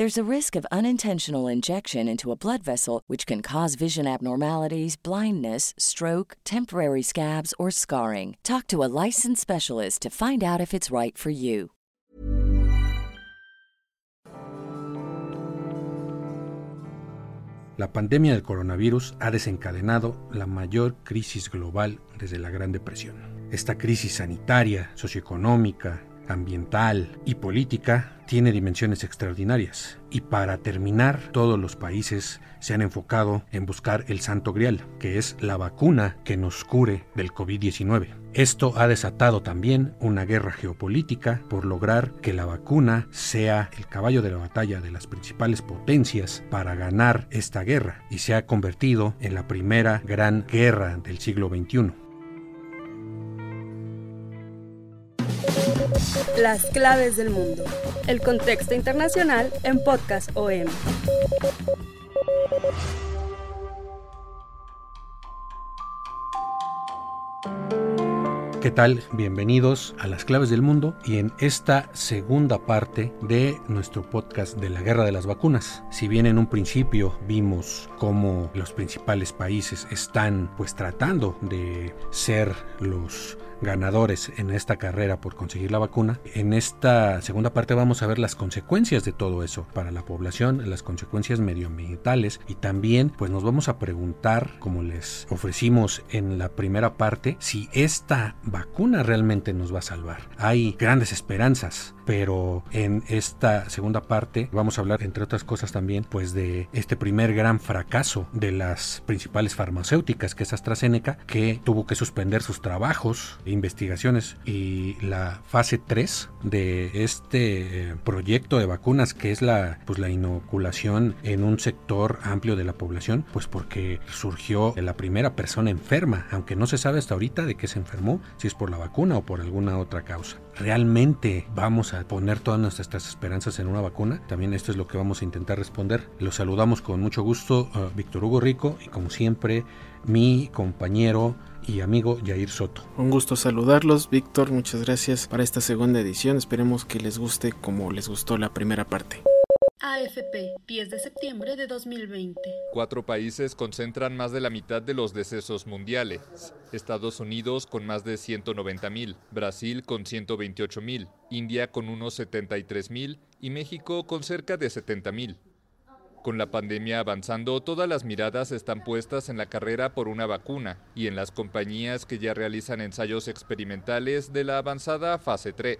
There's a risk of unintentional injection into a blood vessel, which can cause vision abnormalities, blindness, stroke, temporary scabs, or scarring. Talk to a licensed specialist to find out if it's right for you. La pandemia del coronavirus ha desencadenado la mayor crisis global desde la Gran Depresión. Esta crisis sanitaria, socioeconómica, ambiental y política tiene dimensiones extraordinarias. Y para terminar, todos los países se han enfocado en buscar el santo grial, que es la vacuna que nos cure del COVID-19. Esto ha desatado también una guerra geopolítica por lograr que la vacuna sea el caballo de la batalla de las principales potencias para ganar esta guerra y se ha convertido en la primera gran guerra del siglo XXI. Las claves del mundo. El contexto internacional en Podcast OM. ¿Qué tal? Bienvenidos a las claves del mundo y en esta segunda parte de nuestro podcast de la guerra de las vacunas. Si bien en un principio vimos cómo los principales países están pues tratando de ser los ganadores en esta carrera por conseguir la vacuna. En esta segunda parte vamos a ver las consecuencias de todo eso para la población, las consecuencias medioambientales y también pues nos vamos a preguntar, como les ofrecimos en la primera parte, si esta vacuna realmente nos va a salvar. Hay grandes esperanzas, pero en esta segunda parte vamos a hablar entre otras cosas también pues de este primer gran fracaso de las principales farmacéuticas que es AstraZeneca que tuvo que suspender sus trabajos investigaciones y la fase 3 de este eh, proyecto de vacunas que es la pues la inoculación en un sector amplio de la población pues porque surgió la primera persona enferma aunque no se sabe hasta ahorita de qué se enfermó si es por la vacuna o por alguna otra causa. Realmente vamos a poner todas nuestras esperanzas en una vacuna también esto es lo que vamos a intentar responder los saludamos con mucho gusto uh, Víctor Hugo Rico y como siempre mi compañero y amigo Jair Soto. Un gusto saludarlos, Víctor, muchas gracias para esta segunda edición, esperemos que les guste como les gustó la primera parte. AFP, 10 de septiembre de 2020. Cuatro países concentran más de la mitad de los decesos mundiales. Estados Unidos con más de 190 mil, Brasil con 128 mil, India con unos 73 mil y México con cerca de 70 mil. Con la pandemia avanzando, todas las miradas están puestas en la carrera por una vacuna y en las compañías que ya realizan ensayos experimentales de la avanzada fase 3.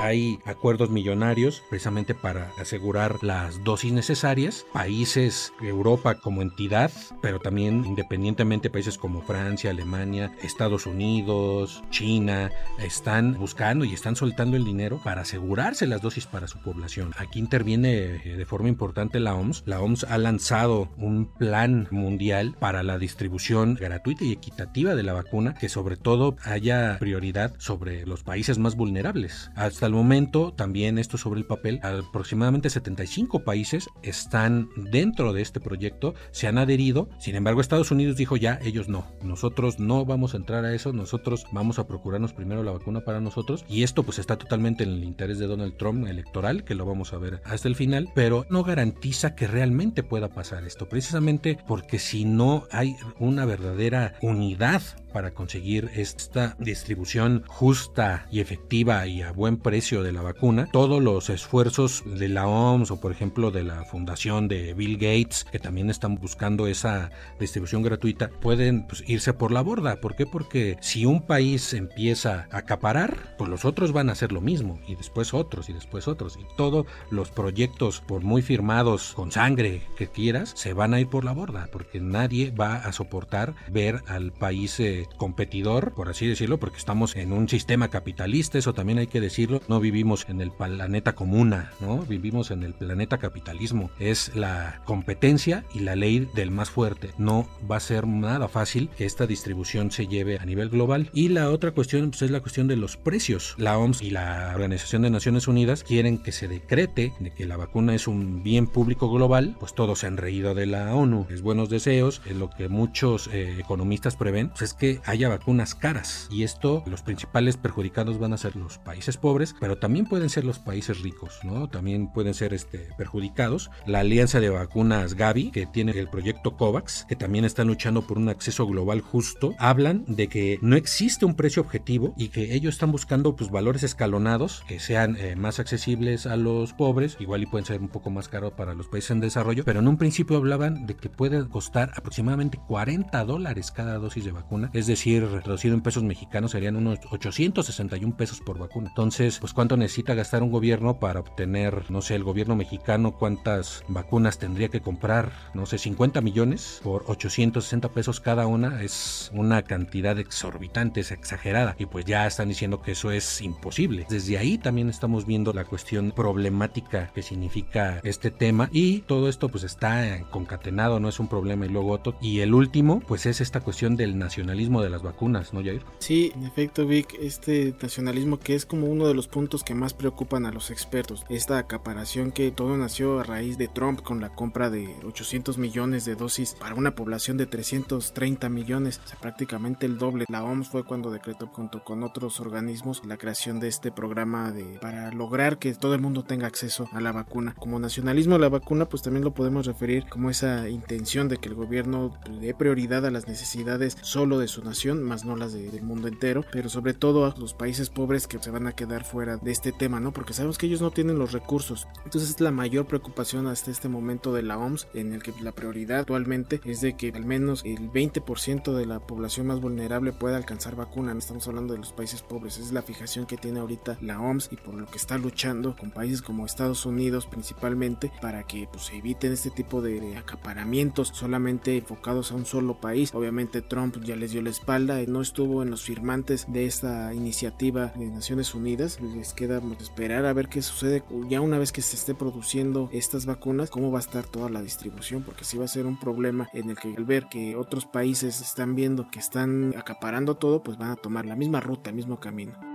Hay acuerdos millonarios precisamente para asegurar las dosis necesarias. Países, Europa como entidad, pero también independientemente países como Francia, Alemania, Estados Unidos, China, están buscando y están soltando el dinero para asegurarse las dosis para su población. Aquí interviene eh, de forma importante la OMS. La OMS ha lanzado un plan mundial para la distribución gratuita y equitativa de la vacuna, que sobre todo haya prioridad sobre los países más vulnerables. Hasta el momento, también esto sobre el papel, aproximadamente 75 países están dentro de este proyecto, se han adherido, sin embargo Estados Unidos dijo ya, ellos no, nosotros no vamos a entrar a eso, nosotros vamos a procurarnos primero la vacuna para nosotros y esto pues está totalmente en el interés de Donald Trump electoral, que lo vamos a ver hasta el final, pero no garantiza que realmente pueda pasar esto, precisamente porque si no hay una verdadera unidad para conseguir esta distribución justa y efectiva y a buen precio de la vacuna, todos los esfuerzos de la OMS o por ejemplo de la fundación de Bill Gates, que también están buscando esa distribución gratuita, pueden pues, irse por la borda. ¿Por qué? Porque si un país empieza a acaparar, pues los otros van a hacer lo mismo y después otros y después otros y todos los proyectos por muy firmados con sangre que quieras se van a ir por la borda porque nadie va a soportar ver al país eh, competidor, por así decirlo, porque estamos en un sistema capitalista, eso también hay que decirlo, no vivimos en el planeta comuna, ¿no? Vivimos en el planeta capitalismo, es la competencia y la ley del más fuerte, no va a ser nada fácil que esta distribución se lleve a nivel global y la otra cuestión pues, es la cuestión de los precios. La OMS y la Organización de Naciones Unidas quieren que se decrete de que la vacuna es un bien público global, pues todos se han reído de la ONU, es buenos deseos, es lo que muchos eh, economistas prevén, pues es que haya vacunas caras y esto los principales perjudicados van a ser los países pobres, pero también pueden ser los países ricos, ¿no? También pueden ser este, perjudicados. La alianza de vacunas Gavi, que tiene el proyecto COVAX, que también están luchando por un acceso global justo, hablan de que no existe un precio objetivo y que ellos están buscando pues valores escalonados que sean eh, más accesibles a los pobres, igual y pueden ser un poco más caros para los países en desarrollo, pero en un principio hablaban de que puede costar aproximadamente 40 dólares cada dosis de vacuna, es decir, traducido en pesos mexicanos serían unos 861 pesos por vacuna. Entonces, pues cuánto necesita gastar un gobierno para obtener, no sé, el gobierno mexicano cuántas vacunas tendría que comprar, no sé, 50 millones por 860 pesos cada una, es una cantidad exorbitante, es exagerada y pues ya están diciendo que eso es imposible. Desde ahí también estamos viendo la cuestión problemática que significa este tema y todo esto pues está concatenado, no es un problema y luego otro. Y el último pues es esta cuestión del nacionalismo de las vacunas, ¿no, Jair? Sí, en efecto, Vic, este nacionalismo que es como uno de los puntos que más preocupan a los expertos. Esta acaparación que todo nació a raíz de Trump con la compra de 800 millones de dosis para una población de 330 millones, o sea, prácticamente el doble. La OMS fue cuando decretó junto con otros organismos la creación de este programa de para lograr que todo el mundo tenga acceso a la vacuna. Como nacionalismo la vacuna, pues también lo podemos referir como esa intención de que el gobierno dé prioridad a las necesidades solo de su nación, más no las del mundo entero, pero sobre todo a los países pobres que se van a quedar fuera de este tema, ¿no? Porque sabemos que ellos no tienen los recursos. Entonces es la mayor preocupación hasta este momento de la OMS, en el que la prioridad actualmente es de que al menos el 20% de la población más vulnerable pueda alcanzar vacuna. Estamos hablando de los países pobres, es la fijación que tiene ahorita la OMS y por lo que está luchando con países como Estados Unidos principalmente para que pues, se eviten este tipo de acaparamientos solamente enfocados a un solo país. Obviamente Trump ya les dio la espalda, no estuvo en los firmantes de esta iniciativa de Naciones Unidas. Les queda esperar a ver qué sucede ya una vez que se esté produciendo estas vacunas, cómo va a estar toda la distribución, porque si va a ser un problema en el que al ver que otros países están viendo que están acaparando todo, pues van a tomar la misma ruta, el mismo camino.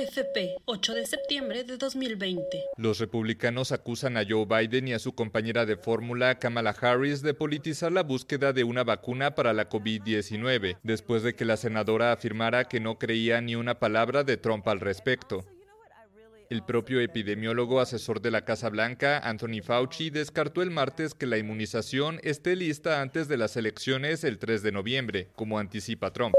AFP, 8 de septiembre de 2020. Los republicanos acusan a Joe Biden y a su compañera de fórmula, Kamala Harris, de politizar la búsqueda de una vacuna para la COVID-19, después de que la senadora afirmara que no creía ni una palabra de Trump al respecto. El propio epidemiólogo asesor de la Casa Blanca, Anthony Fauci, descartó el martes que la inmunización esté lista antes de las elecciones el 3 de noviembre, como anticipa Trump.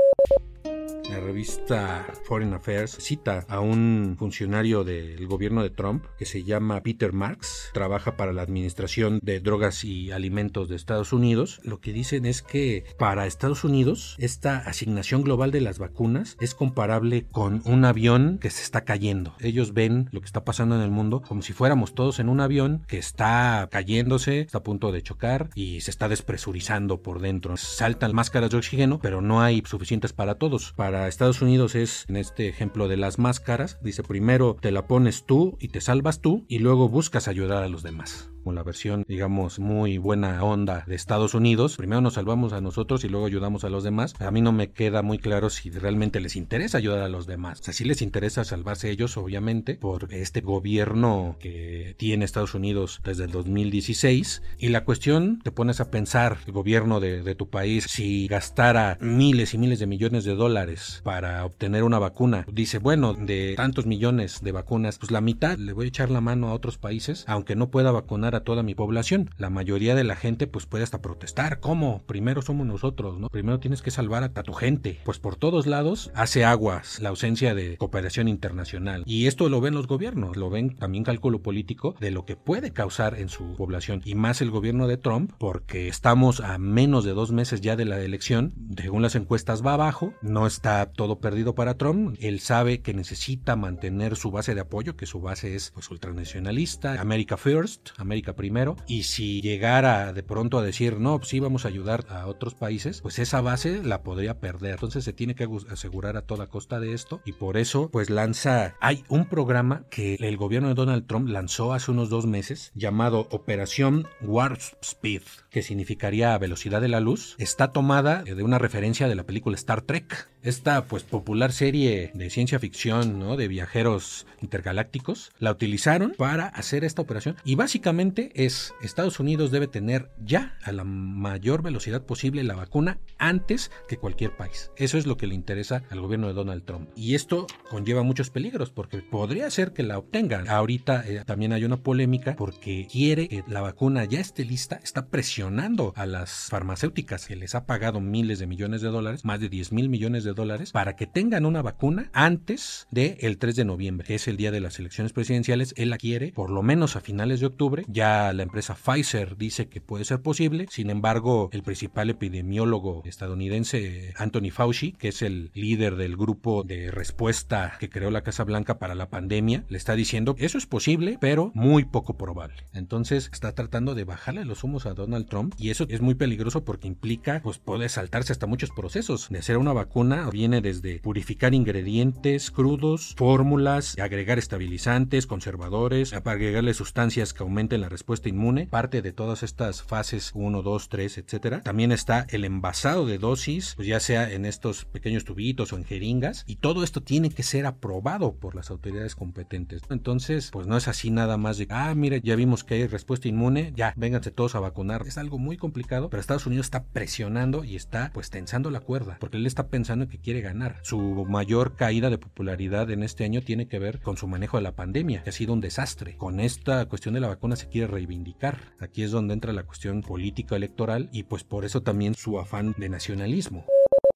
La revista Foreign Affairs cita a un funcionario del gobierno de Trump que se llama Peter Marks, trabaja para la Administración de Drogas y Alimentos de Estados Unidos. Lo que dicen es que para Estados Unidos esta asignación global de las vacunas es comparable con un avión que se está cayendo. Ellos ven lo que está pasando en el mundo como si fuéramos todos en un avión que está cayéndose, está a punto de chocar y se está despresurizando por dentro. Saltan máscaras de oxígeno, pero no hay suficientes para todos. Para Estados Unidos es, en este ejemplo de las máscaras, dice primero te la pones tú y te salvas tú y luego buscas ayudar a los demás como la versión, digamos, muy buena onda de Estados Unidos. Primero nos salvamos a nosotros y luego ayudamos a los demás. A mí no me queda muy claro si realmente les interesa ayudar a los demás. O sea, les interesa salvarse ellos, obviamente, por este gobierno que tiene Estados Unidos desde el 2016. Y la cuestión, te pones a pensar, el gobierno de, de tu país, si gastara miles y miles de millones de dólares para obtener una vacuna, dice, bueno, de tantos millones de vacunas, pues la mitad le voy a echar la mano a otros países, aunque no pueda vacunar a toda mi población. La mayoría de la gente pues puede hasta protestar. ¿Cómo? Primero somos nosotros, ¿no? Primero tienes que salvar a, tu gente. Pues por todos lados hace aguas la ausencia de cooperación internacional. Y esto lo ven los gobiernos, lo ven también cálculo político de lo que puede causar en su población. Y más el gobierno de Trump, porque estamos a menos de dos meses ya de la elección. Según las encuestas va abajo, no está todo perdido para Trump. Él sabe que necesita mantener su base de apoyo, que su base es pues ultranacionalista, America First, Primero. Y si llegara de pronto a decir, no, pues sí vamos a ayudar a otros países, pues esa base la podría perder. Entonces se tiene que asegurar a toda costa de esto y por eso pues lanza, hay un programa que el gobierno de Donald Trump lanzó hace unos dos meses llamado Operación Warp Speed, que significaría velocidad de la luz. Está tomada de una referencia de la película Star Trek esta pues popular serie de ciencia ficción, ¿no? De viajeros intergalácticos, la utilizaron para hacer esta operación y básicamente es Estados Unidos debe tener ya a la mayor velocidad posible la vacuna antes que cualquier país. Eso es lo que le interesa al gobierno de Donald Trump. Y esto conlleva muchos peligros porque podría ser que la obtengan. Ahorita eh, también hay una polémica porque quiere que la vacuna ya esté lista, está presionando a las farmacéuticas que les ha pagado miles de millones de dólares, más de 10 mil millones de dólares para que tengan una vacuna antes del el 3 de noviembre, que es el día de las elecciones presidenciales. Él la quiere por lo menos a finales de octubre. La empresa Pfizer dice que puede ser posible. Sin embargo, el principal epidemiólogo estadounidense, Anthony Fauci, que es el líder del grupo de respuesta que creó la Casa Blanca para la pandemia, le está diciendo que eso es posible, pero muy poco probable. Entonces está tratando de bajarle los humos a Donald Trump y eso es muy peligroso porque implica, pues puede saltarse hasta muchos procesos de hacer una vacuna viene desde purificar ingredientes crudos, fórmulas, agregar estabilizantes, conservadores, agregarle sustancias que aumenten la respuesta inmune, parte de todas estas fases 1, 2, 3, etcétera. También está el envasado de dosis, pues ya sea en estos pequeños tubitos o en jeringas, y todo esto tiene que ser aprobado por las autoridades competentes. Entonces, pues no es así nada más de, ah, mire, ya vimos que hay respuesta inmune, ya, vénganse todos a vacunar. Es algo muy complicado, pero Estados Unidos está presionando y está pues tensando la cuerda, porque él está pensando que quiere ganar. Su mayor caída de popularidad en este año tiene que ver con su manejo de la pandemia, que ha sido un desastre. Con esta cuestión de la vacuna se quiere reivindicar. Aquí es donde entra la cuestión política electoral y pues por eso también su afán de nacionalismo.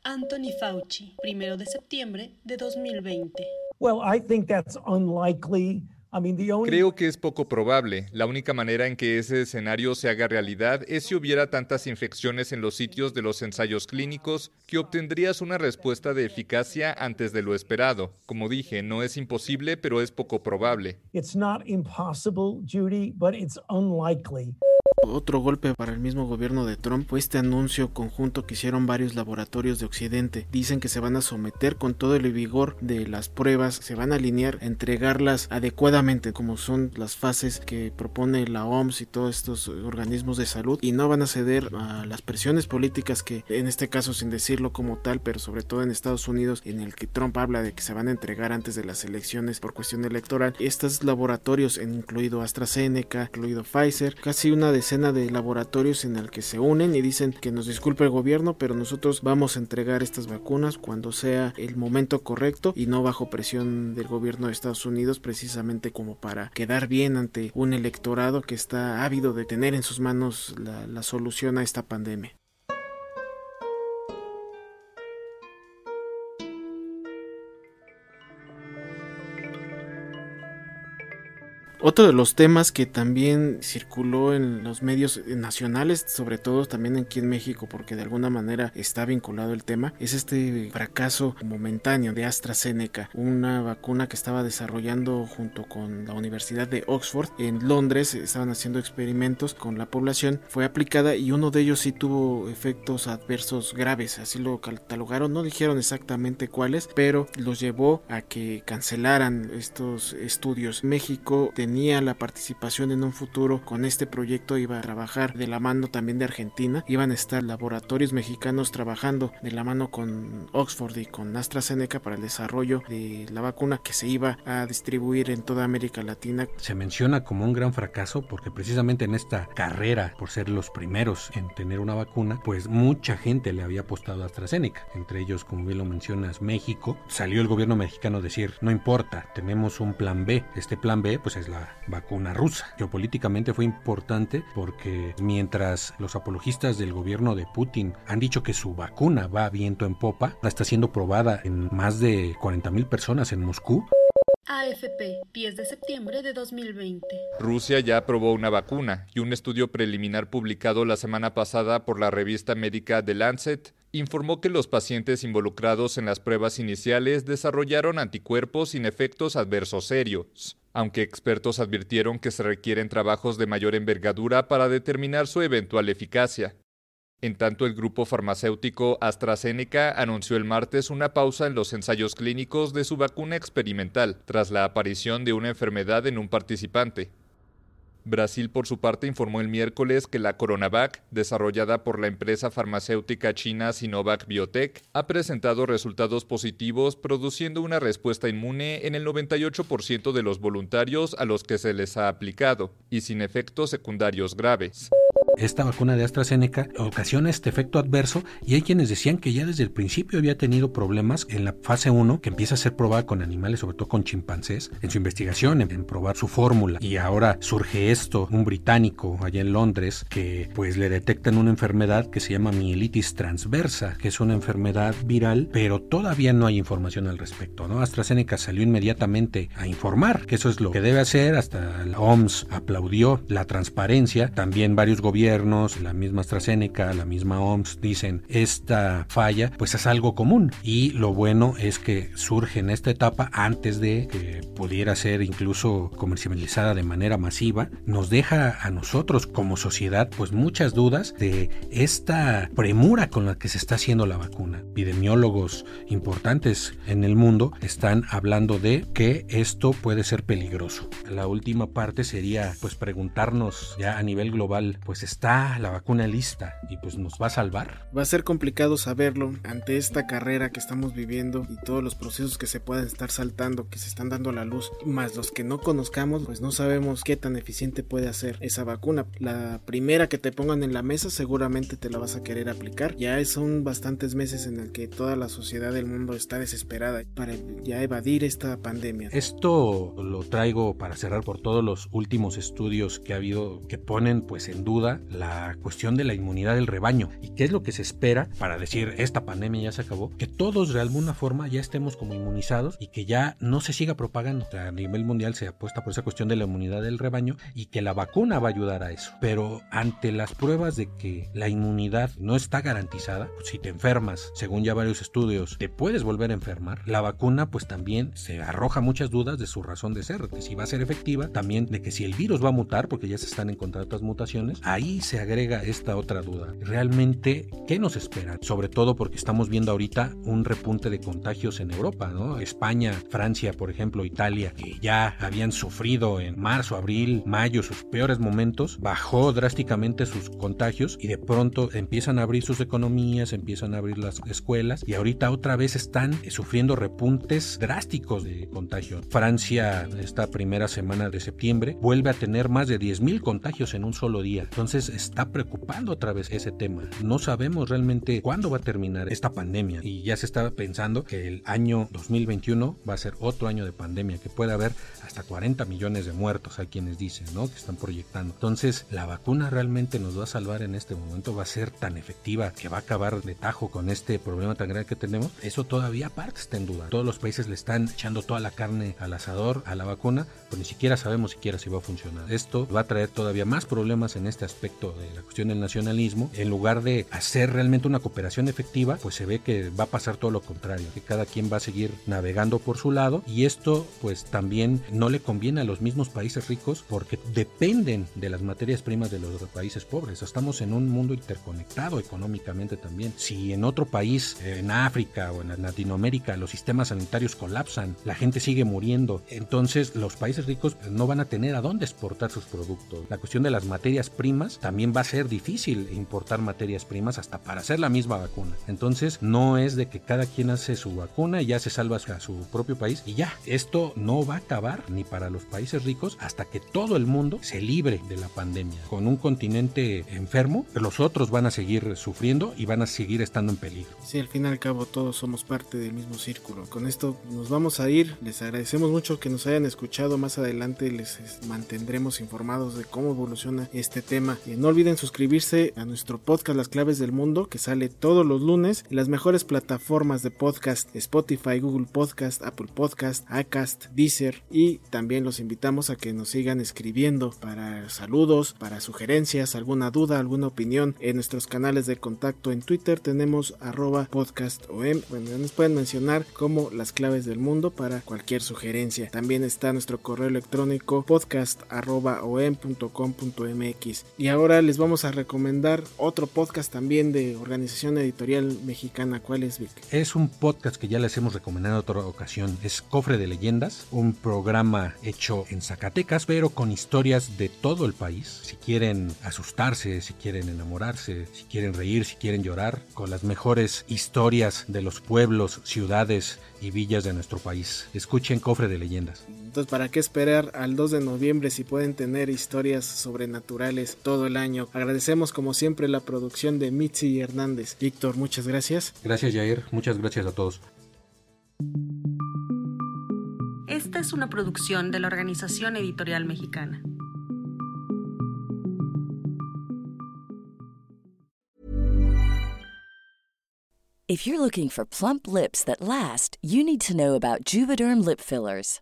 Anthony Fauci, primero de septiembre de 2020. Well, I think that's unlikely. Creo que es poco probable. La única manera en que ese escenario se haga realidad es si hubiera tantas infecciones en los sitios de los ensayos clínicos que obtendrías una respuesta de eficacia antes de lo esperado. Como dije, no es imposible, pero es poco probable. It's not impossible, Judy, but it's unlikely. Otro golpe para el mismo gobierno de Trump fue este anuncio conjunto que hicieron varios laboratorios de Occidente. Dicen que se van a someter con todo el vigor de las pruebas, se van a alinear, entregarlas adecuadamente como son las fases que propone la OMS y todos estos organismos de salud y no van a ceder a las presiones políticas que en este caso sin decirlo como tal, pero sobre todo en Estados Unidos en el que Trump habla de que se van a entregar antes de las elecciones por cuestión electoral. Estos laboratorios, incluido AstraZeneca, incluido Pfizer, casi una decena de laboratorios en el que se unen y dicen que nos disculpe el gobierno, pero nosotros vamos a entregar estas vacunas cuando sea el momento correcto y no bajo presión del gobierno de Estados Unidos, precisamente como para quedar bien ante un electorado que está ávido de tener en sus manos la, la solución a esta pandemia. Otro de los temas que también circuló en los medios nacionales, sobre todo también aquí en México, porque de alguna manera está vinculado el tema, es este fracaso momentáneo de AstraZeneca, una vacuna que estaba desarrollando junto con la Universidad de Oxford en Londres, estaban haciendo experimentos con la población, fue aplicada y uno de ellos sí tuvo efectos adversos graves, así lo catalogaron, no dijeron exactamente cuáles, pero los llevó a que cancelaran estos estudios. México tenía tenía la participación en un futuro con este proyecto iba a trabajar de la mano también de Argentina, iban a estar laboratorios mexicanos trabajando de la mano con Oxford y con AstraZeneca para el desarrollo de la vacuna que se iba a distribuir en toda América Latina. Se menciona como un gran fracaso porque precisamente en esta carrera por ser los primeros en tener una vacuna, pues mucha gente le había apostado a AstraZeneca, entre ellos como bien lo mencionas México, salió el gobierno mexicano a decir, no importa, tenemos un plan B, este plan B pues es la la vacuna rusa. Geopolíticamente fue importante porque mientras los apologistas del gobierno de Putin han dicho que su vacuna va a viento en popa, está siendo probada en más de 40 mil personas en Moscú. AFP, 10 de septiembre de 2020. Rusia ya aprobó una vacuna y un estudio preliminar publicado la semana pasada por la revista médica The Lancet informó que los pacientes involucrados en las pruebas iniciales desarrollaron anticuerpos sin efectos adversos serios, aunque expertos advirtieron que se requieren trabajos de mayor envergadura para determinar su eventual eficacia. En tanto, el grupo farmacéutico AstraZeneca anunció el martes una pausa en los ensayos clínicos de su vacuna experimental tras la aparición de una enfermedad en un participante. Brasil, por su parte, informó el miércoles que la Coronavac, desarrollada por la empresa farmacéutica china Sinovac Biotech, ha presentado resultados positivos, produciendo una respuesta inmune en el 98% de los voluntarios a los que se les ha aplicado, y sin efectos secundarios graves esta vacuna de AstraZeneca ocasiona este efecto adverso y hay quienes decían que ya desde el principio había tenido problemas en la fase 1 que empieza a ser probada con animales, sobre todo con chimpancés, en su investigación, en, probar su fórmula. Y ahora surge esto, un británico allá en Londres que pues le detectan una enfermedad que se llama mielitis transversa, que es una enfermedad viral, pero todavía no hay información al respecto, ¿no? AstraZeneca salió inmediatamente a informar que eso es lo que debe hacer, hasta la OMS aplaudió la transparencia, también varios gobiernos la misma AstraZeneca, la misma OMS dicen esta falla, pues es algo común. Y lo bueno es que surge en esta etapa antes de que pudiera ser incluso comercializada de manera masiva, nos deja a nosotros como sociedad pues muchas dudas de esta premura con la que se está haciendo la vacuna. Epidemiólogos importantes en el mundo están hablando de que esto puede ser peligroso. La última parte sería pues preguntarnos ya a nivel global pues está la vacuna lista y pues nos va a salvar. Va a ser complicado saberlo ante esta carrera que estamos viviendo y todos los procesos que se pueden estar saltando, que se están dando a la luz, más los que no conozcamos, pues no sabemos qué tan eficiente puede hacer esa vacuna. La primera que te pongan en la mesa seguramente te la vas a querer aplicar. Ya son bastantes meses en el que toda la sociedad del mundo está desesperada para ya evadir esta pandemia. Esto lo traigo para cerrar por todos los últimos estudios que ha habido que ponen pues en duda la cuestión de la inmunidad del rebaño. ¿Y qué es lo que se espera para decir esta pandemia ya se acabó? Que todos de alguna forma ya estemos como inmunizados y que ya no se siga propagando. a nivel mundial se apuesta por esa cuestión de la inmunidad del rebaño y que la vacuna va a ayudar a eso. Pero ante las pruebas de que la inmunidad no está garantizada, pues, si te enfermas, según ya varios estudios, te puedes volver a enfermar, la vacuna pues también se arroja muchas dudas de su razón de ser, de si va a ser efectiva, también de que si el virus va a mutar, porque ya se están encontrando otras mutaciones, ahí se agrega esta otra duda. Realmente, ¿qué nos espera? Sobre todo porque estamos viendo ahorita un repunte de contagios en Europa, ¿no? España, Francia, por ejemplo, Italia, que ya habían sufrido en marzo, abril, mayo sus peores momentos, bajó drásticamente sus contagios y de pronto empiezan a abrir sus economías, empiezan a abrir las escuelas y ahorita otra vez están sufriendo repuntes drásticos de contagio. Francia, esta primera semana de septiembre, vuelve a tener más de 10.000 contagios en un solo día. Entonces, está preocupando otra vez ese tema. No sabemos realmente cuándo va a terminar esta pandemia y ya se está pensando que el año 2021 va a ser otro año de pandemia, que puede haber hasta 40 millones de muertos, hay quienes dicen, ¿no? Que están proyectando. Entonces, la vacuna realmente nos va a salvar en este momento, va a ser tan efectiva que va a acabar de tajo con este problema tan grande que tenemos. Eso todavía aparte está en duda. Todos los países le están echando toda la carne al asador, a la vacuna, pues ni siquiera sabemos siquiera si va a funcionar. Esto va a traer todavía más problemas en este aspecto de la cuestión del nacionalismo, en lugar de hacer realmente una cooperación efectiva, pues se ve que va a pasar todo lo contrario, que cada quien va a seguir navegando por su lado y esto pues también no le conviene a los mismos países ricos porque dependen de las materias primas de los países pobres. Estamos en un mundo interconectado económicamente también. Si en otro país, en África o en Latinoamérica, los sistemas sanitarios colapsan, la gente sigue muriendo, entonces los países ricos no van a tener a dónde exportar sus productos. La cuestión de las materias primas primas, también va a ser difícil importar materias primas hasta para hacer la misma vacuna. Entonces, no es de que cada quien hace su vacuna y ya se salva a su propio país y ya. Esto no va a acabar ni para los países ricos hasta que todo el mundo se libre de la pandemia. Con un continente enfermo, los otros van a seguir sufriendo y van a seguir estando en peligro. Sí, al fin y al cabo todos somos parte del mismo círculo. Con esto nos vamos a ir. Les agradecemos mucho que nos hayan escuchado. Más adelante les mantendremos informados de cómo evoluciona este tema. No olviden suscribirse a nuestro podcast Las Claves del Mundo, que sale todos los lunes en las mejores plataformas de podcast, Spotify, Google Podcast, Apple Podcast, Acast, Deezer. Y también los invitamos a que nos sigan escribiendo para saludos, para sugerencias, alguna duda, alguna opinión en nuestros canales de contacto en Twitter. Tenemos arroba podcast OM. Bueno, nos pueden mencionar como las claves del mundo para cualquier sugerencia. También está nuestro correo electrónico podcast arroba om.com.mx. Y ahora les vamos a recomendar otro podcast también de Organización Editorial Mexicana. ¿Cuál es, Vic? Es un podcast que ya les hemos recomendado en otra ocasión. Es Cofre de Leyendas, un programa hecho en Zacatecas, pero con historias de todo el país. Si quieren asustarse, si quieren enamorarse, si quieren reír, si quieren llorar, con las mejores historias de los pueblos, ciudades y villas de nuestro país. Escuchen Cofre de Leyendas. Entonces, ¿para qué esperar al 2 de noviembre si pueden tener historias sobrenaturales todo el año? Agradecemos como siempre la producción de Mitzi Hernández. Víctor, muchas gracias. Gracias, Jair. Muchas gracias a todos. Esta es una producción de la Organización Editorial Mexicana. If you're looking for plump lips that last, you need to know about Juvederm lip fillers.